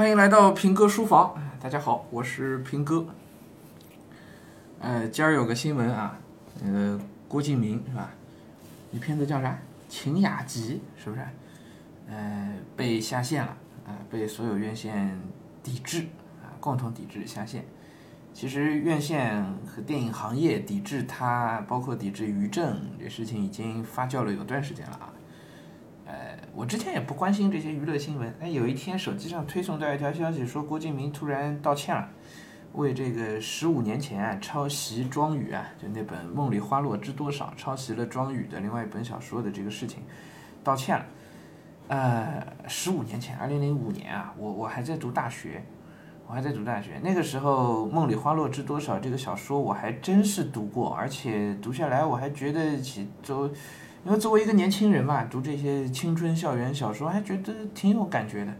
欢迎来到平哥书房，大家好，我是平哥。呃，今儿有个新闻啊，那个郭敬明是吧？那片子叫啥？《晴雅集》是不是？呃，被下线了啊，被所有院线抵制啊，共同抵制下线。其实院线和电影行业抵制它，包括抵制于正这事情，已经发酵了有段时间了啊。我之前也不关心这些娱乐新闻，但有一天手机上推送到一条消息，说郭敬明突然道歉了，为这个十五年前抄袭庄羽啊，就那本《梦里花落知多少》抄袭了庄羽的另外一本小说的这个事情道歉了。呃，十五年前，二零零五年啊，我我还在读大学，我还在读大学，那个时候《梦里花落知多少》这个小说我还真是读过，而且读下来我还觉得起都。因为作为一个年轻人嘛，读这些青春校园小说还觉得挺有感觉的，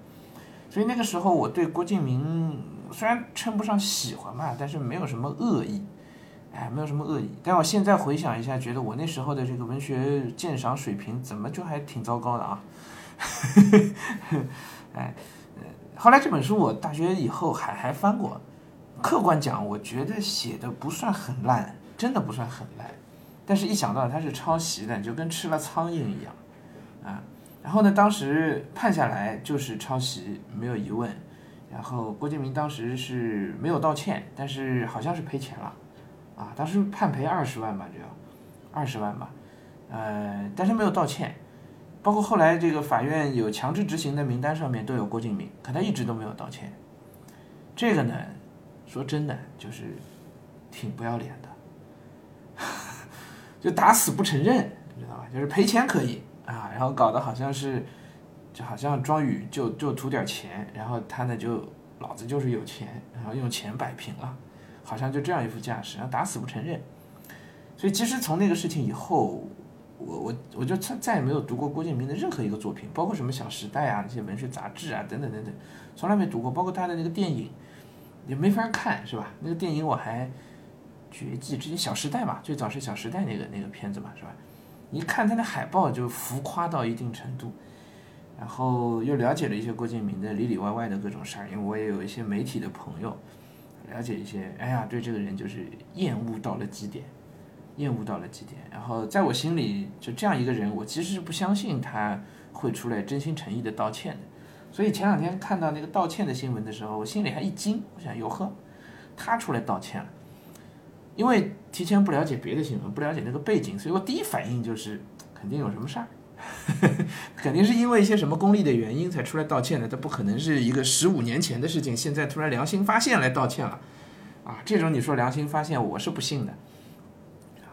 所以那个时候我对郭敬明虽然称不上喜欢吧，但是没有什么恶意，哎，没有什么恶意。但我现在回想一下，觉得我那时候的这个文学鉴赏水平怎么就还挺糟糕的啊？哎，后来这本书我大学以后还还翻过，客观讲，我觉得写的不算很烂，真的不算很烂。但是，一想到他是抄袭的，就跟吃了苍蝇一样，啊，然后呢，当时判下来就是抄袭，没有疑问。然后郭敬明当时是没有道歉，但是好像是赔钱了，啊，当时判赔二十万吧，就要二十万吧，呃，但是没有道歉。包括后来这个法院有强制执行的名单上面都有郭敬明，可他一直都没有道歉。这个呢，说真的就是挺不要脸的。就打死不承认，你知道吧？就是赔钱可以啊，然后搞得好像是，就好像庄宇就就图点钱，然后他呢就老子就是有钱，然后用钱摆平了，好像就这样一副架势，然后打死不承认。所以其实从那个事情以后，我我我就再再也没有读过郭敬明的任何一个作品，包括什么《小时代》啊那些文学杂志啊等等等等，从来没读过。包括他的那个电影，也没法看，是吧？那个电影我还。绝技之前《小时代》嘛，最早是《小时代》那个那个片子嘛，是吧？一看他的海报就浮夸到一定程度，然后又了解了一些郭敬明的里里外外的各种事儿，因为我也有一些媒体的朋友，了解一些，哎呀，对这个人就是厌恶到了极点，厌恶到了极点。然后在我心里，就这样一个人，我其实是不相信他会出来真心诚意的道歉的。所以前两天看到那个道歉的新闻的时候，我心里还一惊，我想哟呵，他出来道歉了。因为提前不了解别的新闻，不了解那个背景，所以我第一反应就是肯定有什么事儿，肯定是因为一些什么功利的原因才出来道歉的。他不可能是一个十五年前的事情，现在突然良心发现来道歉了，啊，这种你说良心发现，我是不信的。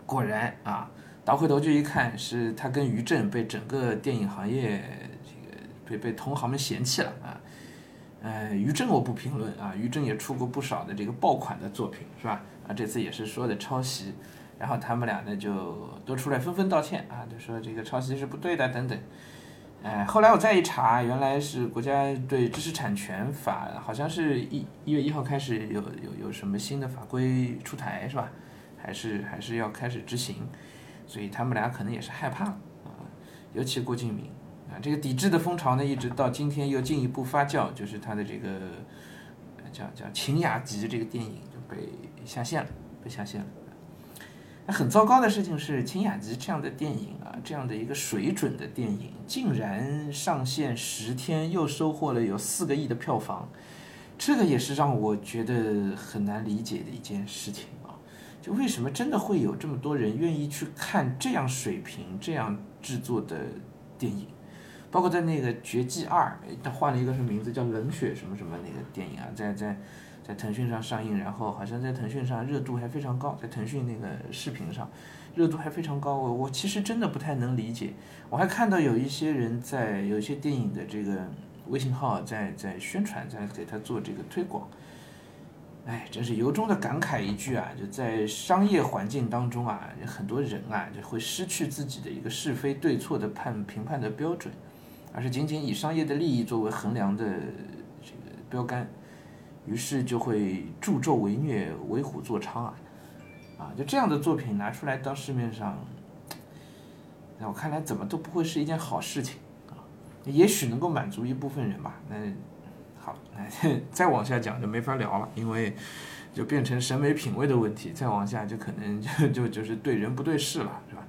果然啊，倒回头去一看，是他跟于正被整个电影行业这个被被同行们嫌弃了啊。呃，于正我不评论啊，于正也出过不少的这个爆款的作品，是吧？啊，这次也是说的抄袭，然后他们俩呢就都出来纷纷道歉啊，就说这个抄袭是不对的等等。哎，后来我再一查，原来是国家对知识产权法好像是一一月一号开始有有有什么新的法规出台是吧？还是还是要开始执行，所以他们俩可能也是害怕啊，尤其郭敬明啊，这个抵制的风潮呢，一直到今天又进一步发酵，就是他的这个叫叫《晴雅集》这个电影就被。下线了，被下线了。那很糟糕的事情是，《晴雅集》这样的电影啊，这样的一个水准的电影，竟然上线十天又收获了有四个亿的票房，这个也是让我觉得很难理解的一件事情啊！就为什么真的会有这么多人愿意去看这样水平、这样制作的电影？包括在那个《绝技二》，他换了一个什么名字，叫《冷血》什么什么那个电影啊，在在。在腾讯上上映，然后好像在腾讯上热度还非常高，在腾讯那个视频上热度还非常高。我我其实真的不太能理解。我还看到有一些人在有一些电影的这个微信号在在宣传，在给他做这个推广。哎，真是由衷的感慨一句啊！就在商业环境当中啊，很多人啊就会失去自己的一个是非对错的判评判的标准，而是仅仅以商业的利益作为衡量的这个标杆。于是就会助纣为虐，为虎作伥啊！啊，就这样的作品拿出来到市面上，在我看来怎么都不会是一件好事情啊！也许能够满足一部分人吧，那好，那再往下讲就没法聊了，因为就变成审美品味的问题，再往下就可能就就就是对人不对事了，是吧？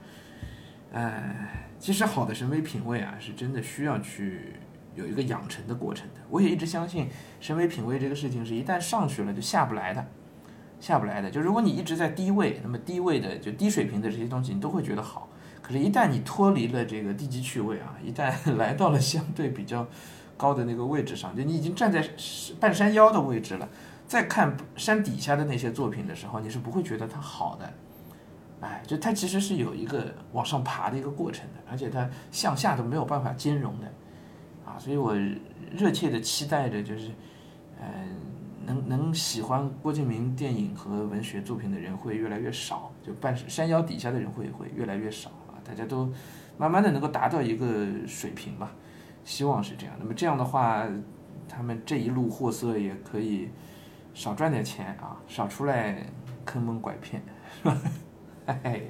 哎，其实好的审美品味啊，是真的需要去有一个养成的过程的。我也一直相信，审美品味这个事情是一旦上去了就下不来的，下不来的。就如果你一直在低位，那么低位的就低水平的这些东西你都会觉得好，可是，一旦你脱离了这个低级趣味啊，一旦来到了相对比较高的那个位置上，就你已经站在半山腰的位置了，再看山底下的那些作品的时候，你是不会觉得它好的。哎，就它其实是有一个往上爬的一个过程的，而且它向下都没有办法兼容的，啊，所以我热切的期待着，就是，嗯，能能喜欢郭敬明电影和文学作品的人会越来越少，就半山腰底下的人会会越来越少啊，大家都慢慢的能够达到一个水平吧，希望是这样。那么这样的话，他们这一路货色也可以少赚点钱啊，少出来坑蒙拐骗，是吧？哎，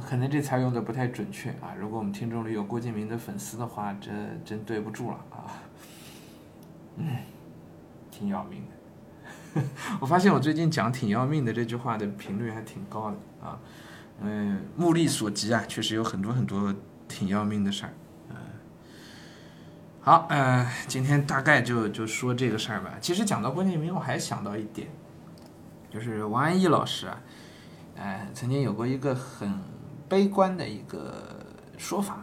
可能这词用的不太准确啊！如果我们听众里有郭敬明的粉丝的话，这真对不住了啊！嗯，挺要命的。我发现我最近讲“挺要命的”这句话的频率还挺高的啊。嗯，目力所及啊，确实有很多很多挺要命的事儿。嗯，好，嗯，今天大概就就说这个事儿吧。其实讲到郭敬明，我还想到一点，就是王安忆老师啊。哎，曾经有过一个很悲观的一个说法，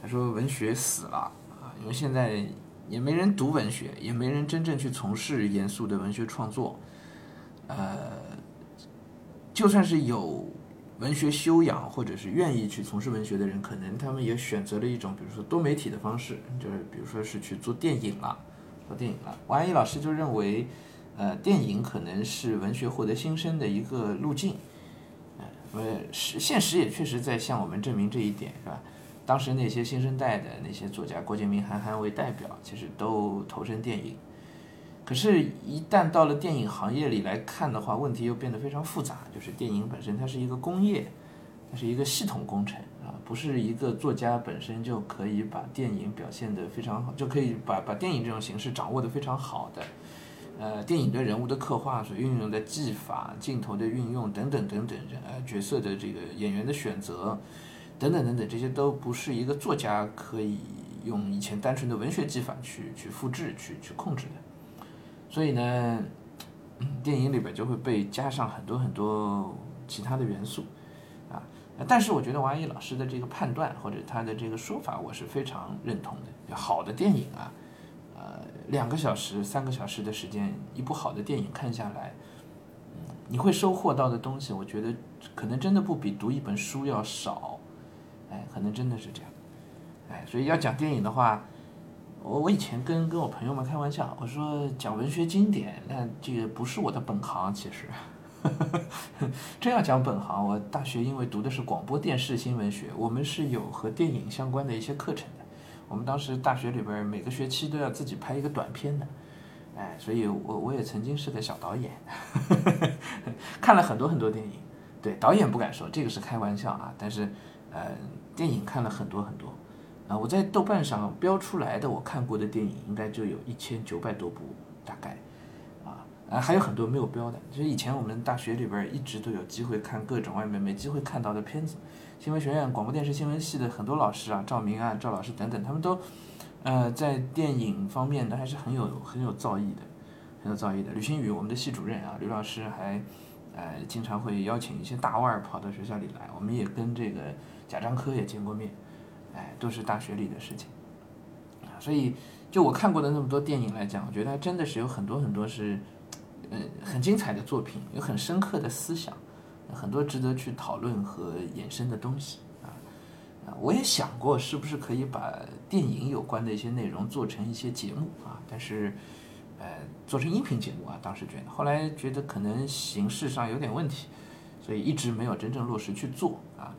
他说文学死了啊，因为现在也没人读文学，也没人真正去从事严肃的文学创作，呃，就算是有文学修养或者是愿意去从事文学的人，可能他们也选择了一种，比如说多媒体的方式，就是比如说是去做电影了，做电影了。王安忆老师就认为，呃，电影可能是文学获得新生的一个路径。呃，实现实也确实在向我们证明这一点，是吧？当时那些新生代的那些作家，郭敬明、韩寒为代表，其实都投身电影。可是，一旦到了电影行业里来看的话，问题又变得非常复杂。就是电影本身它是一个工业，它是一个系统工程啊，不是一个作家本身就可以把电影表现得非常好，就可以把把电影这种形式掌握得非常好的。呃，电影对人物的刻画所运用的技法、镜头的运用等等等等，呃，角色的这个演员的选择，等等等等，这些都不是一个作家可以用以前单纯的文学技法去去复制、去去控制的。所以呢，电影里边就会被加上很多很多其他的元素，啊，但是我觉得王安忆老师的这个判断或者他的这个说法，我是非常认同的。好的电影啊。两个小时、三个小时的时间，一部好的电影看下来，嗯，你会收获到的东西，我觉得可能真的不比读一本书要少，哎，可能真的是这样，哎，所以要讲电影的话，我我以前跟跟我朋友们开玩笑，我说讲文学经典，那这个不是我的本行，其实，真要讲本行，我大学因为读的是广播电视新闻学，我们是有和电影相关的一些课程的。我们当时大学里边每个学期都要自己拍一个短片的，哎，所以我我也曾经是个小导演，看了很多很多电影。对，导演不敢说，这个是开玩笑啊。但是，呃，电影看了很多很多。啊，我在豆瓣上标出来的我看过的电影应该就有一千九百多部，大概。啊，啊，还有很多没有标的。就是以前我们大学里边一直都有机会看各种外面没机会看到的片子。新闻学院广播电视新闻系的很多老师啊，赵明啊、赵老师等等，他们都，呃，在电影方面呢还是很有很有造诣的，很有造诣的。吕新宇，我们的系主任啊，吕老师还，呃，经常会邀请一些大腕儿跑到学校里来，我们也跟这个贾樟柯也见过面，哎，都是大学里的事情，啊，所以就我看过的那么多电影来讲，我觉得真的是有很多很多是，呃，很精彩的作品，有很深刻的思想。很多值得去讨论和衍生的东西啊啊！我也想过是不是可以把电影有关的一些内容做成一些节目啊，但是呃，做成音频节目啊，当时觉得，后来觉得可能形式上有点问题，所以一直没有真正落实去做啊。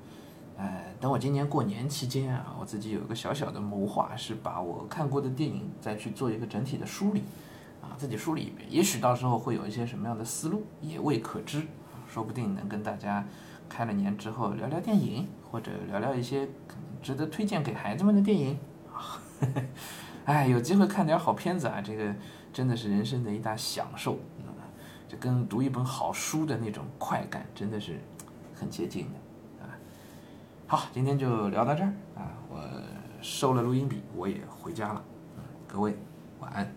呃，等我今年过年期间啊，我自己有一个小小的谋划，是把我看过的电影再去做一个整体的梳理啊，自己梳理一遍，也许到时候会有一些什么样的思路，也未可知。说不定能跟大家开了年之后聊聊电影，或者聊聊一些值得推荐给孩子们的电影。哎，有机会看点好片子啊，这个真的是人生的一大享受，嗯，就跟读一本好书的那种快感真的是很接近的啊。好，今天就聊到这儿啊，我收了录音笔，我也回家了，各位晚安。